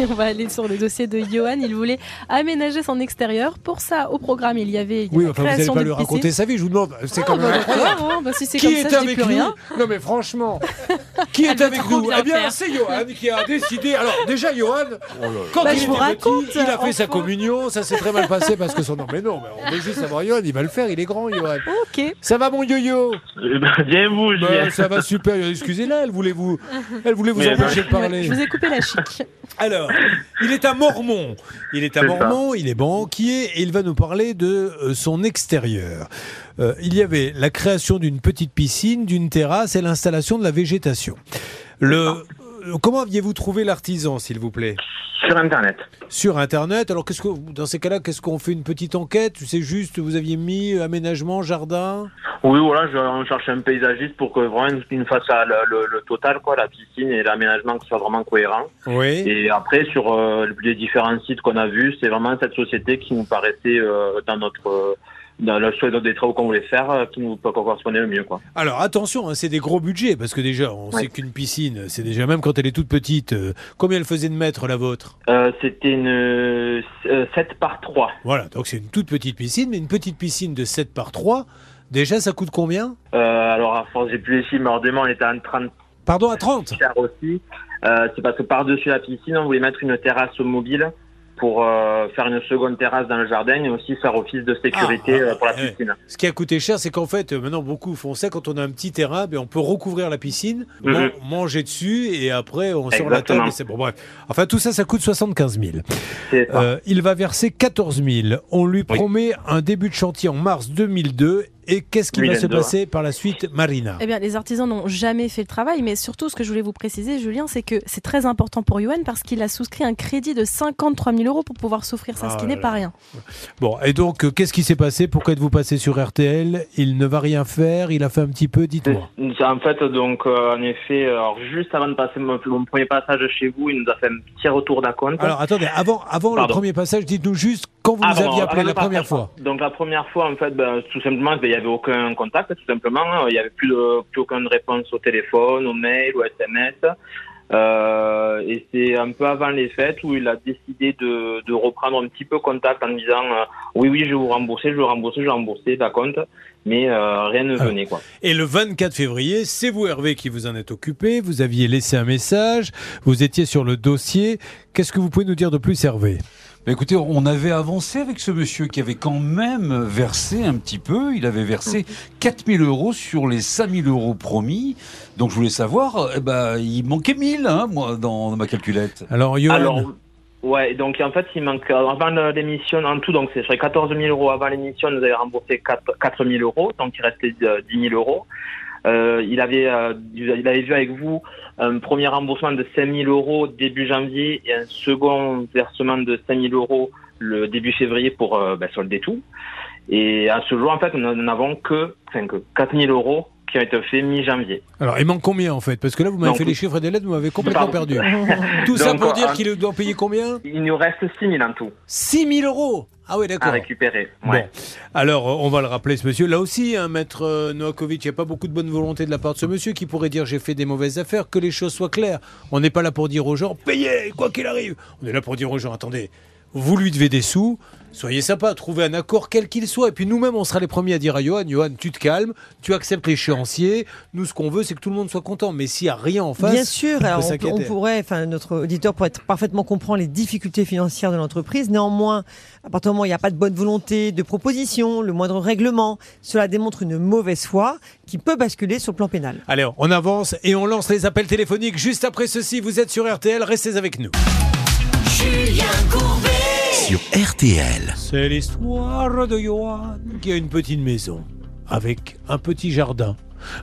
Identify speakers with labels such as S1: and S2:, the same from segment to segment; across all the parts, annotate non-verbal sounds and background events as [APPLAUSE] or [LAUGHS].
S1: [LAUGHS] on va aller sur le dossier de Johan. Il voulait aménager son extérieur. Pour ça, au programme, il y avait.
S2: oui, enfin, vous n'allez pas lui raconter sa vie, je vous demande. C'est quand même
S1: si c'est comme ça, je dis plus rien.
S2: Non, mais franchement, [LAUGHS] qui est avec nous Eh bien, c'est Johan qui a décidé. Alors, déjà, Johan, oh quand bah, il était petit, il a fait sa communion. Ça s'est très mal passé parce que son nom. Mais non, mais on veut juste savoir Johan, il va le faire, il est grand, Johan.
S1: Ok.
S2: Ça va, mon yo-yo
S3: eh Bien vous,
S2: bah, Ça va super. Excusez-la, elle voulait vous, elle voulait vous empêcher de parler.
S1: Je vous ai coupé la chic.
S2: Alors, il est un Mormon. Il est un Mormon, il est banquier et il va nous parler de euh, son extérieur. Euh, il y avait la création d'une petite piscine, d'une terrasse et l'installation de la végétation. Le, euh, comment aviez-vous trouvé l'artisan, s'il vous plaît?
S3: Sur Internet.
S2: Sur Internet. Alors, qu'est-ce que, dans ces cas-là, qu'est-ce qu'on fait? Une petite enquête? C'est juste, vous aviez mis euh, aménagement, jardin?
S3: Oui, voilà, je cherchais un paysagiste pour que vraiment une fasse le, total, quoi, la piscine et l'aménagement qui soit vraiment cohérent.
S2: Oui.
S3: Et après, sur les différents sites qu'on a vus, c'est vraiment cette société qui nous paraissait dans notre dans le choix des travaux qu'on voulait faire euh, qui nous correspondait le mieux. Quoi.
S2: Alors attention, hein, c'est des gros budgets parce que déjà, on sait qu'une piscine, c'est déjà même quand elle est toute petite. Euh, combien elle faisait de mètres la vôtre?
S3: Euh, C'était une 7 par 3.
S2: Voilà, donc c'est une toute petite piscine, mais une petite piscine de 7 par 3, déjà ça coûte combien?
S3: Alors à force, j'ai plus les chiffres, mais on était à 30.
S2: Pardon, à 30
S3: Cher aussi. c'est parce que par-dessus la piscine, on voulait mettre une terrasse mobile pour euh, faire une seconde terrasse dans le jardin et aussi faire office de sécurité ah, euh, pour la piscine.
S2: Ce qui a coûté cher, c'est qu'en fait, euh, maintenant beaucoup font ça quand on a un petit terrain, ben, on peut recouvrir la piscine, mhm. manger dessus et après on sort la table. C'est bon, bref. Enfin, tout ça, ça coûte 75 000. il va verser 14 000. On lui promet un début de chantier en mars 2002 et qu'est-ce qui va se passer par la suite, Marina?
S1: Eh bien, les artisans n'ont jamais fait le travail, mais surtout, ce que je voulais vous préciser, Julien, c'est que c'est très important pour Yoann parce qu'il a souscrit un crédit de 53 000 euros pour pouvoir s'offrir ça, ce qui ah n'est pas rien.
S2: Bon, et donc, euh, qu'est-ce qui s'est passé? Pourquoi êtes-vous passé sur RTL Il ne va rien faire, il a fait un petit peu, dites-moi.
S3: En fait, donc, euh, en effet, alors, juste avant de passer mon, premier passage chez vous, il nous a fait un petit retour d'acompte.
S2: Alors, attendez, avant, avant le premier passage, dites-nous juste quand vous nous aviez appelé la première fois?
S3: Donc, la première fois, en fait, ben, tout simplement, ben, il y avait aucun contact, tout simplement. Il n'y avait plus, de, plus aucune réponse au téléphone, au mail, au SMS. Euh, et c'est un peu avant les fêtes où il a décidé de, de reprendre un petit peu contact en disant euh, oui oui je vais vous rembourser, je vais vous rembourser, je vais rembourser la compte, mais euh, rien ne venait quoi.
S2: Et le 24 février, c'est vous Hervé qui vous en êtes occupé, vous aviez laissé un message, vous étiez sur le dossier. Qu'est-ce que vous pouvez nous dire de plus Hervé?
S4: Bah, écoutez, on avait avancé avec ce monsieur qui avait quand même versé un petit peu. Il avait versé 4000 euros sur les 5000 euros promis. Donc je voulais savoir, eh ben, il manquait 1000 hein, moi, dans, ma calculette.
S2: Alors, Yoann Alors,
S3: Ouais, donc en fait, il manque avant l'émission en tout, donc c'est 14 000 euros avant l'émission, nous avez remboursé 4, 4 000 euros, donc il restait 10 000 euros. Euh, il avait euh, il avait vu avec vous un premier remboursement de 5 000 euros début janvier et un second versement de 5 000 euros le début février pour euh, ben, solder tout. Et à ce jour, en fait, nous n'avons que, enfin, que 4 000 euros qui ont été faits mi-janvier.
S2: Alors, il manque combien en fait? Parce que là, vous m'avez fait les chiffres des lettres, vous m'avez complètement perdu. [LAUGHS] tout ça pour dire qu'il doit payer combien?
S3: Il nous reste 6 000 en tout.
S2: 6 000 euros ah oui, d'accord.
S3: À récupérer. Ouais.
S2: Alors, on va le rappeler, ce monsieur. Là aussi, hein, maître euh, Noakovic, il n'y a pas beaucoup de bonne volonté de la part de ce monsieur qui pourrait dire j'ai fait des mauvaises affaires, que les choses soient claires. On n'est pas là pour dire aux gens payez, quoi qu'il arrive. On est là pour dire aux gens attendez, vous lui devez des sous, soyez sympa, trouvez un accord quel qu'il soit. Et puis nous-mêmes, on sera les premiers à dire à Johan, Johan, tu te calmes, tu acceptes l'échéancier. Nous, ce qu'on veut, c'est que tout le monde soit content. Mais s'il n'y a rien en face,
S5: bien sûr, on, pourrait, enfin, notre auditeur pourrait parfaitement comprendre les difficultés financières de l'entreprise. Néanmoins, à partir du moment où il n'y a pas de bonne volonté, de proposition, le moindre règlement, cela démontre une mauvaise foi qui peut basculer sur le plan pénal.
S2: Allez, on avance et on lance les appels téléphoniques juste après ceci. Vous êtes sur RTL, restez avec nous. Julien sur RTL. C'est l'histoire de Johan qui a une petite maison avec un petit jardin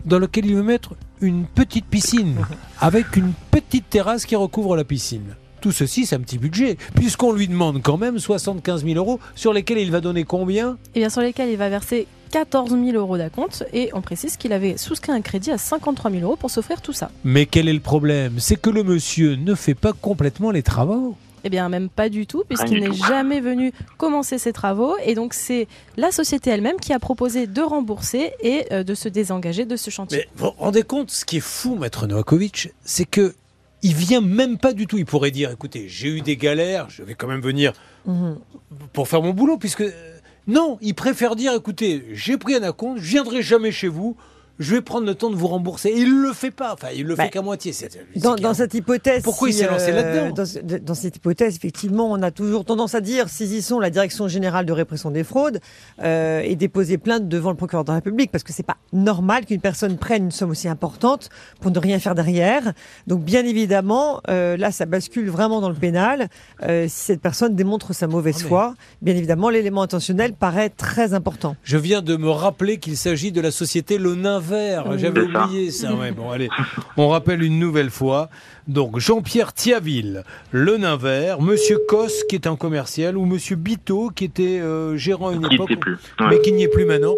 S2: dans lequel il veut mettre une petite piscine [LAUGHS] avec une petite terrasse qui recouvre la piscine. Tout ceci, c'est un petit budget, puisqu'on lui demande quand même 75 000 euros, sur lesquels il va donner combien?
S1: Eh bien, sur lesquels il va verser 14 000 euros d'acompte, et on précise qu'il avait souscrit un crédit à 53 000 euros pour s'offrir tout ça.
S2: Mais quel est le problème? C'est que le monsieur ne fait pas complètement les travaux.
S1: Eh bien, même pas du tout, puisqu'il n'est jamais venu commencer ses travaux. Et donc, c'est la société elle-même qui a proposé de rembourser et euh, de se désengager de ce chantier.
S2: Mais vous vous rendez compte, ce qui est fou, maître Novakovic, c'est que il vient même pas du tout. Il pourrait dire, écoutez, j'ai eu des galères, je vais quand même venir mhm. pour faire mon boulot, puisque euh, non, il préfère dire, écoutez, j'ai pris un acompte, je viendrai jamais chez vous je vais prendre le temps de vous rembourser. il ne le fait pas. Enfin, il le fait bah, qu'à moitié.
S5: dans, cette hypothèse.
S2: Pourquoi il s'est lancé là-dedans
S5: euh, dans, cette hypothèse, effectivement, on a toujours tendance à dire saisissons la Direction générale de répression des fraudes euh, et déposer plainte devant le procureur de la République parce que c'est pas normal qu'une personne prenne une somme aussi importante pour ne rien faire derrière. Donc, bien évidemment, euh, là, ça bascule vraiment dans le pénal. si cette personne démontre sa mauvaise ah, foi, bien évidemment, l'élément intentionnel paraît très important.
S2: Je viens de me rappeler qu'il s'agit de la société Le j'avais oublié ça. bon, allez, [LAUGHS] on rappelle une nouvelle fois. Donc Jean-Pierre Thiaville, le nain vert, Monsieur Cos qui est un commercial ou Monsieur Bito qui était euh, gérant à une époque, mais qui n'y est plus maintenant.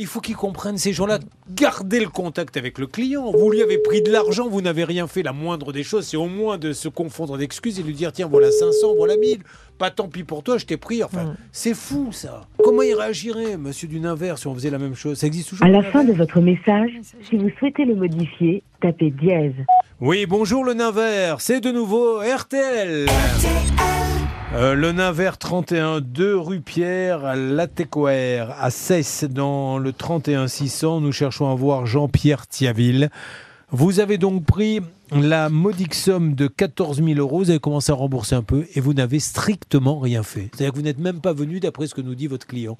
S2: Il faut qu'ils comprennent ces gens-là. Gardez le contact avec le client. Vous lui avez pris de l'argent, vous n'avez rien fait. La moindre des choses, c'est au moins de se confondre d'excuses et lui dire tiens, voilà 500, voilà 1000. Pas tant pis pour toi, je t'ai pris. Enfin, mm. c'est fou ça. Comment il réagirait, monsieur du Nain si on faisait la même chose? Ça existe toujours
S6: À la fin de votre message, si vous souhaitez le modifier, tapez dièse.
S2: Oui, bonjour le Nain C'est de nouveau RTL. Euh, le Naver 31, 2 rue Pierre Latécoère, à Cesse, dans le 31 600. Nous cherchons à voir Jean-Pierre Thiaville. Vous avez donc pris la modique somme de 14 000 euros, vous avez commencé à rembourser un peu et vous n'avez strictement rien fait. C'est-à-dire que vous n'êtes même pas venu d'après ce que nous dit votre client.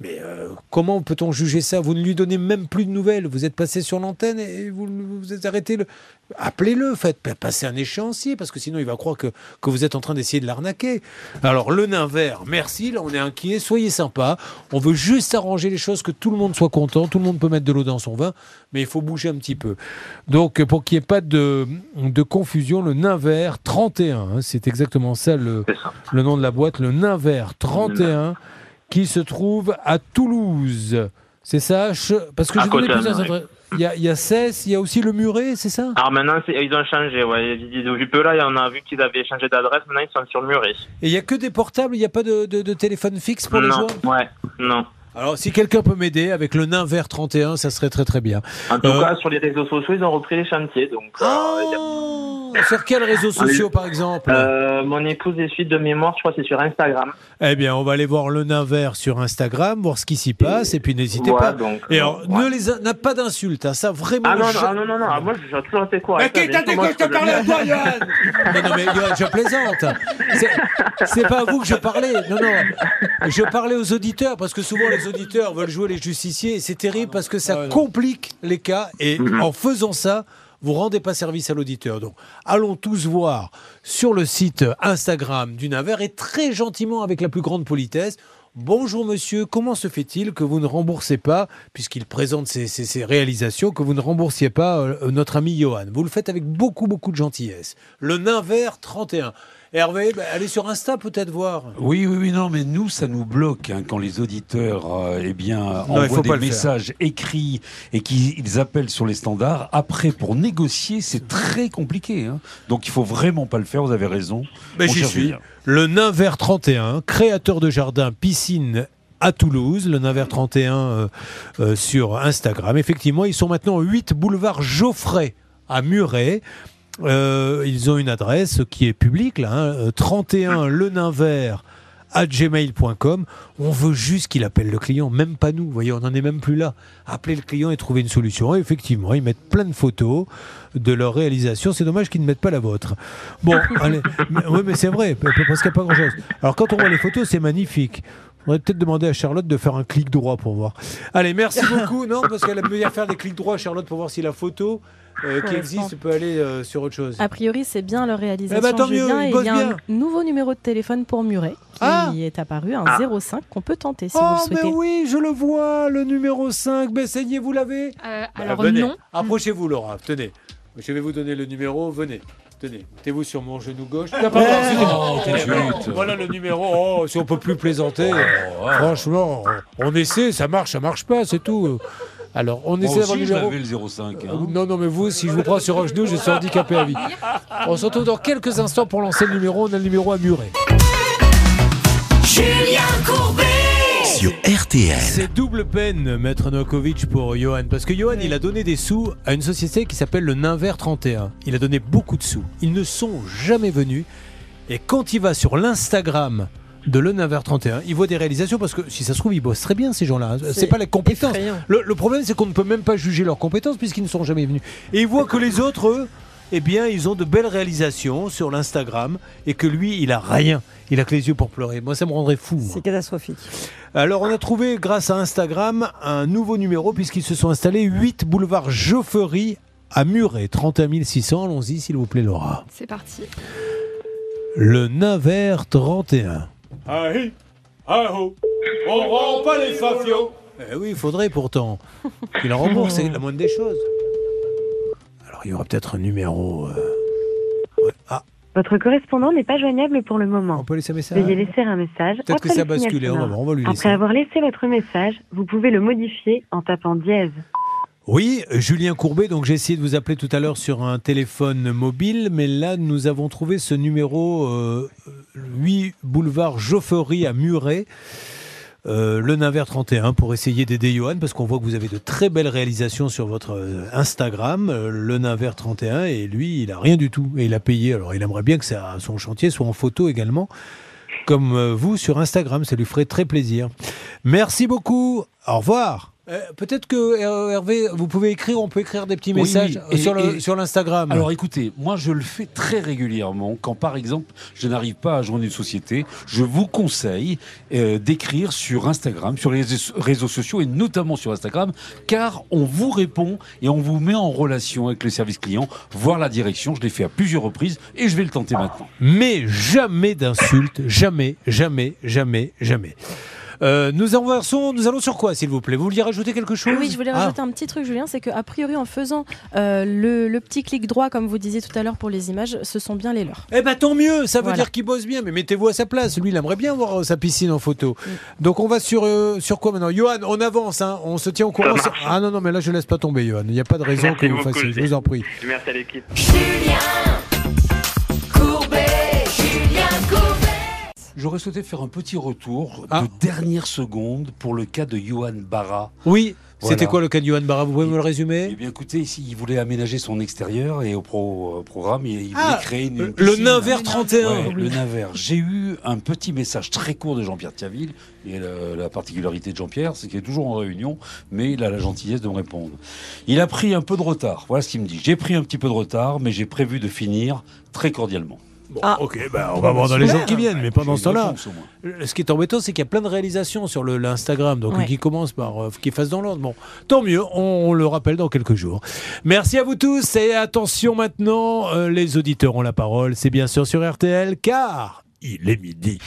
S2: Mais euh, comment peut-on juger ça? Vous ne lui donnez même plus de nouvelles. Vous êtes passé sur l'antenne et vous vous êtes arrêté. Le... Appelez-le, faites passer un échéancier, parce que sinon il va croire que, que vous êtes en train d'essayer de l'arnaquer. Alors le nain vert, merci, là on est inquiet, soyez sympa. On veut juste arranger les choses, que tout le monde soit content, tout le monde peut mettre de l'eau dans son vin, mais il faut bouger un petit peu. Donc pour qu'il n'y ait pas de, de confusion, le nain vert 31, hein, c'est exactement ça le, le nom de la boîte, le nain vert 31 qui se trouve à Toulouse. C'est ça Parce que je connais plusieurs adresses. Il y, a, il y a il y a aussi le Muret, c'est ça?
S3: Alors maintenant, ils ont changé. Ouais. Depuis peu, là, on a vu qu'ils avaient changé d'adresse. Maintenant, ils sont sur le Muret.
S2: Et il n'y a que des portables Il n'y a pas de, de, téléphone fixe pour les
S3: gens?
S2: Ouais,
S3: non.
S2: Alors, si quelqu'un peut m'aider avec le nain vert 31, ça serait très très bien.
S3: En tout euh, cas, sur les réseaux sociaux, ils ont repris les chantiers. Donc,
S2: euh, oh Sur quels réseaux sociaux, par exemple
S3: euh, Mon épouse est suite de mémoire, je crois que c'est sur Instagram.
S2: Eh bien, on va aller voir le nain vert sur Instagram, voir ce qui s'y passe, et puis n'hésitez pas. Donc, et alors, ne les n'a pas d'insultes, hein, ça vraiment.
S3: Ah non, non, non, non, non, moi j'ai toujours été quoi
S2: Mais qui t'a dit que je te parlais à toi, Johan [LAUGHS] Non, non, mais je plaisante. C'est pas à vous que je parlais. Non, non. Je parlais aux auditeurs, parce que souvent les auditeurs veulent jouer les justiciers et c'est terrible parce que ça complique les cas et mhm. en faisant ça, vous rendez pas service à l'auditeur. Donc, allons tous voir sur le site Instagram du Naver et très gentiment, avec la plus grande politesse, Bonjour monsieur, comment se fait-il que vous ne remboursez pas, puisqu'il présente ses, réalisations, que vous ne remboursiez pas euh, notre ami Johan? Vous le faites avec beaucoup, beaucoup de gentillesse. Le nain vert 31. Hervé, bah, allez sur Insta peut-être voir.
S4: Oui, oui, oui, non, mais nous, ça nous bloque hein, quand les auditeurs euh, eh bien, envoient des messages écrits et qu'ils appellent sur les standards. Après, pour négocier, c'est très compliqué. Hein. Donc, il faut vraiment pas le faire, vous avez raison.
S2: Mais j'y suis. Le Nain Vert 31, créateur de jardin, piscine à Toulouse, le Nain 31 euh, euh, sur Instagram. Effectivement, ils sont maintenant 8 boulevard Geoffrey à Muret. Euh, ils ont une adresse qui est publique, là, 31 hein, euh, le nain vert à gmail.com. On veut juste qu'il appelle le client, même pas nous. Vous voyez, on n'en est même plus là. Appeler le client et trouver une solution. Et effectivement, ils mettent plein de photos de leur réalisation. C'est dommage qu'ils ne mettent pas la vôtre. Bon, [LAUGHS] allez. oui, mais c'est vrai, parce qu'il n'y a pas grand-chose. Alors, quand on voit les photos, c'est magnifique. On va peut-être demander à Charlotte de faire un clic droit pour voir. Allez, merci [LAUGHS] beaucoup. Non, parce qu'elle aime bien faire des clics droits, Charlotte, pour voir si la photo euh, qui existe peut aller euh, sur autre chose.
S1: A priori, c'est bien leur réalisation. Eh ben, mieux, il, y a un nouveau numéro de téléphone pour Muret qui ah est apparu, un 05 qu'on peut tenter si vous le
S2: oh,
S1: souhaitez.
S2: Mais oui, je le vois, le numéro 5. Ben, saignez, vous l'avez
S1: euh, bah, Alors non.
S2: Approchez-vous, Laura. Tenez, je vais vous donner le numéro. Venez. Tenez, mettez-vous sur mon genou gauche.
S4: Oh,
S2: voilà le numéro. Oh, si on peut plus plaisanter, oh, franchement, on essaie, ça marche, ça marche pas, c'est tout. Alors, on essaie d'avoir
S4: le numéro. le 05. Hein.
S2: Non, non, mais vous, si je vous prends sur un genou, je suis handicapé à vie. [LAUGHS] On se retrouve dans quelques instants pour lancer le numéro. On a le numéro à Muret. Julien Courbet sur RTL. C'est double peine, Maître Novakovic, pour Johan. Parce que Johan, il a donné des sous à une société qui s'appelle le Ninver 31. Il a donné beaucoup de sous. Ils ne sont jamais venus. Et quand il va sur l'Instagram de Le Ninver 31, il voit des réalisations parce que si ça se trouve, ils bossent très bien ces gens-là. C'est pas les compétences. Le, le, problème, c'est qu'on ne peut même pas juger leurs compétences puisqu'ils ne sont jamais venus. Et il voit que les autres, eux, eh bien, ils ont de belles réalisations sur l'Instagram et que lui, il a rien. Il a que les yeux pour pleurer. Moi, ça me rendrait fou.
S5: C'est catastrophique.
S2: Alors, on a trouvé, grâce à Instagram, un nouveau numéro puisqu'ils se sont installés 8 boulevard Joffery à Muret, 31 600. Allons-y, s'il vous plaît, Laura.
S1: C'est parti.
S2: Le Naver 31. Aïe, aïe, on rend pas les fafios. Eh oui, il faudrait pourtant qu'il en rembourse, c'est la moindre des choses il y aura peut-être un numéro. Euh,
S6: ah. Votre correspondant n'est pas joignable pour le moment.
S2: On peut laisser un message
S6: Veuillez laisser un message.
S2: Peut-être que ça a basculé, on va, on va lui laisser.
S6: Après avoir laissé votre message, vous pouvez le modifier en tapant dièse.
S2: Oui, Julien Courbet, donc j'ai essayé de vous appeler tout à l'heure sur un téléphone mobile, mais là nous avons trouvé ce numéro 8 euh, boulevard Joffery à Muret. Euh, le Naver 31 pour essayer d'aider Johan parce qu'on voit que vous avez de très belles réalisations sur votre euh, Instagram, euh, le Naver 31 et lui il a rien du tout et il a payé. Alors il aimerait bien que ça, son chantier soit en photo également comme vous sur Instagram, ça lui ferait très plaisir. Merci beaucoup. Au revoir. Euh, peut-être que Hervé, vous pouvez écrire, on peut écrire des petits messages sur, l'Instagram.
S4: Alors écoutez, moi je le fais très régulièrement quand par exemple je n'arrive pas à joindre une société, je vous conseille euh, d'écrire sur Instagram, sur les réseaux sociaux et notamment sur Instagram, car on vous répond et on vous met en relation avec le service client, voir la direction. Je l'ai fait à plusieurs reprises et je vais le tenter maintenant.
S2: Mais jamais d'insultes, jamais, jamais, jamais, jamais. Euh, nous, nous allons sur quoi, s'il vous plaît? Vous vouliez rajouter quelque chose
S1: Oui, je voulais rajouter ah. un petit truc, Julien. C'est qu'a priori, en faisant euh, le, petit clic droit, comme vous disiez tout à l'heure pour les images, ce sont bien les leurs.
S2: Eh ben tant mieux, ça veut dire qu'il bosse bien. Mais mettez-vous à sa place. Lui, il aimerait bien voir euh, sa piscine en photo. Donc on va sur, sur quoi maintenant? Johan, on avance, hein. on se tient au courant. Ah non, non, mais là, je laisse pas tomber, Johan. Il n'y a pas de raison que vous fassiez. Je vous en prie.
S3: Merci à l'équipe.
S4: J'aurais souhaité faire un petit retour ah. de dernière seconde pour le cas de Johan Barra.
S2: Oui, c'était quoi le cas de Johan Barra? Vous pouvez me le résumer?
S4: Eh bien, écoutez, ici, il voulait aménager son extérieur et au euh, programme, il, voulait ah, créer une.
S2: le Naver 31
S4: Le Naver. J'ai eu un petit message très court de Jean-Pierre Thiaville. Et la, particularité de Jean-Pierre, c'est qu'il est toujours en réunion, mais il a la gentillesse de me répondre. Il a pris un peu de retard. Voilà ce qu'il me dit. J'ai pris un petit peu de retard, mais j'ai prévu de finir très cordialement.
S2: Bon, ah. ok, bah, on va voir dans les jours qui viennent, mais pendant ce temps-là, ce qui est embêtant, c'est qu'il y a plein de réalisations sur l'Instagram, donc qui commencent par, euh, qui fassent dans l'ordre. Bon, tant mieux, on, le rappelle dans quelques jours. Merci à vous tous et attention maintenant, euh, les auditeurs ont la parole, c'est bien sûr sur RTL, car il est midi.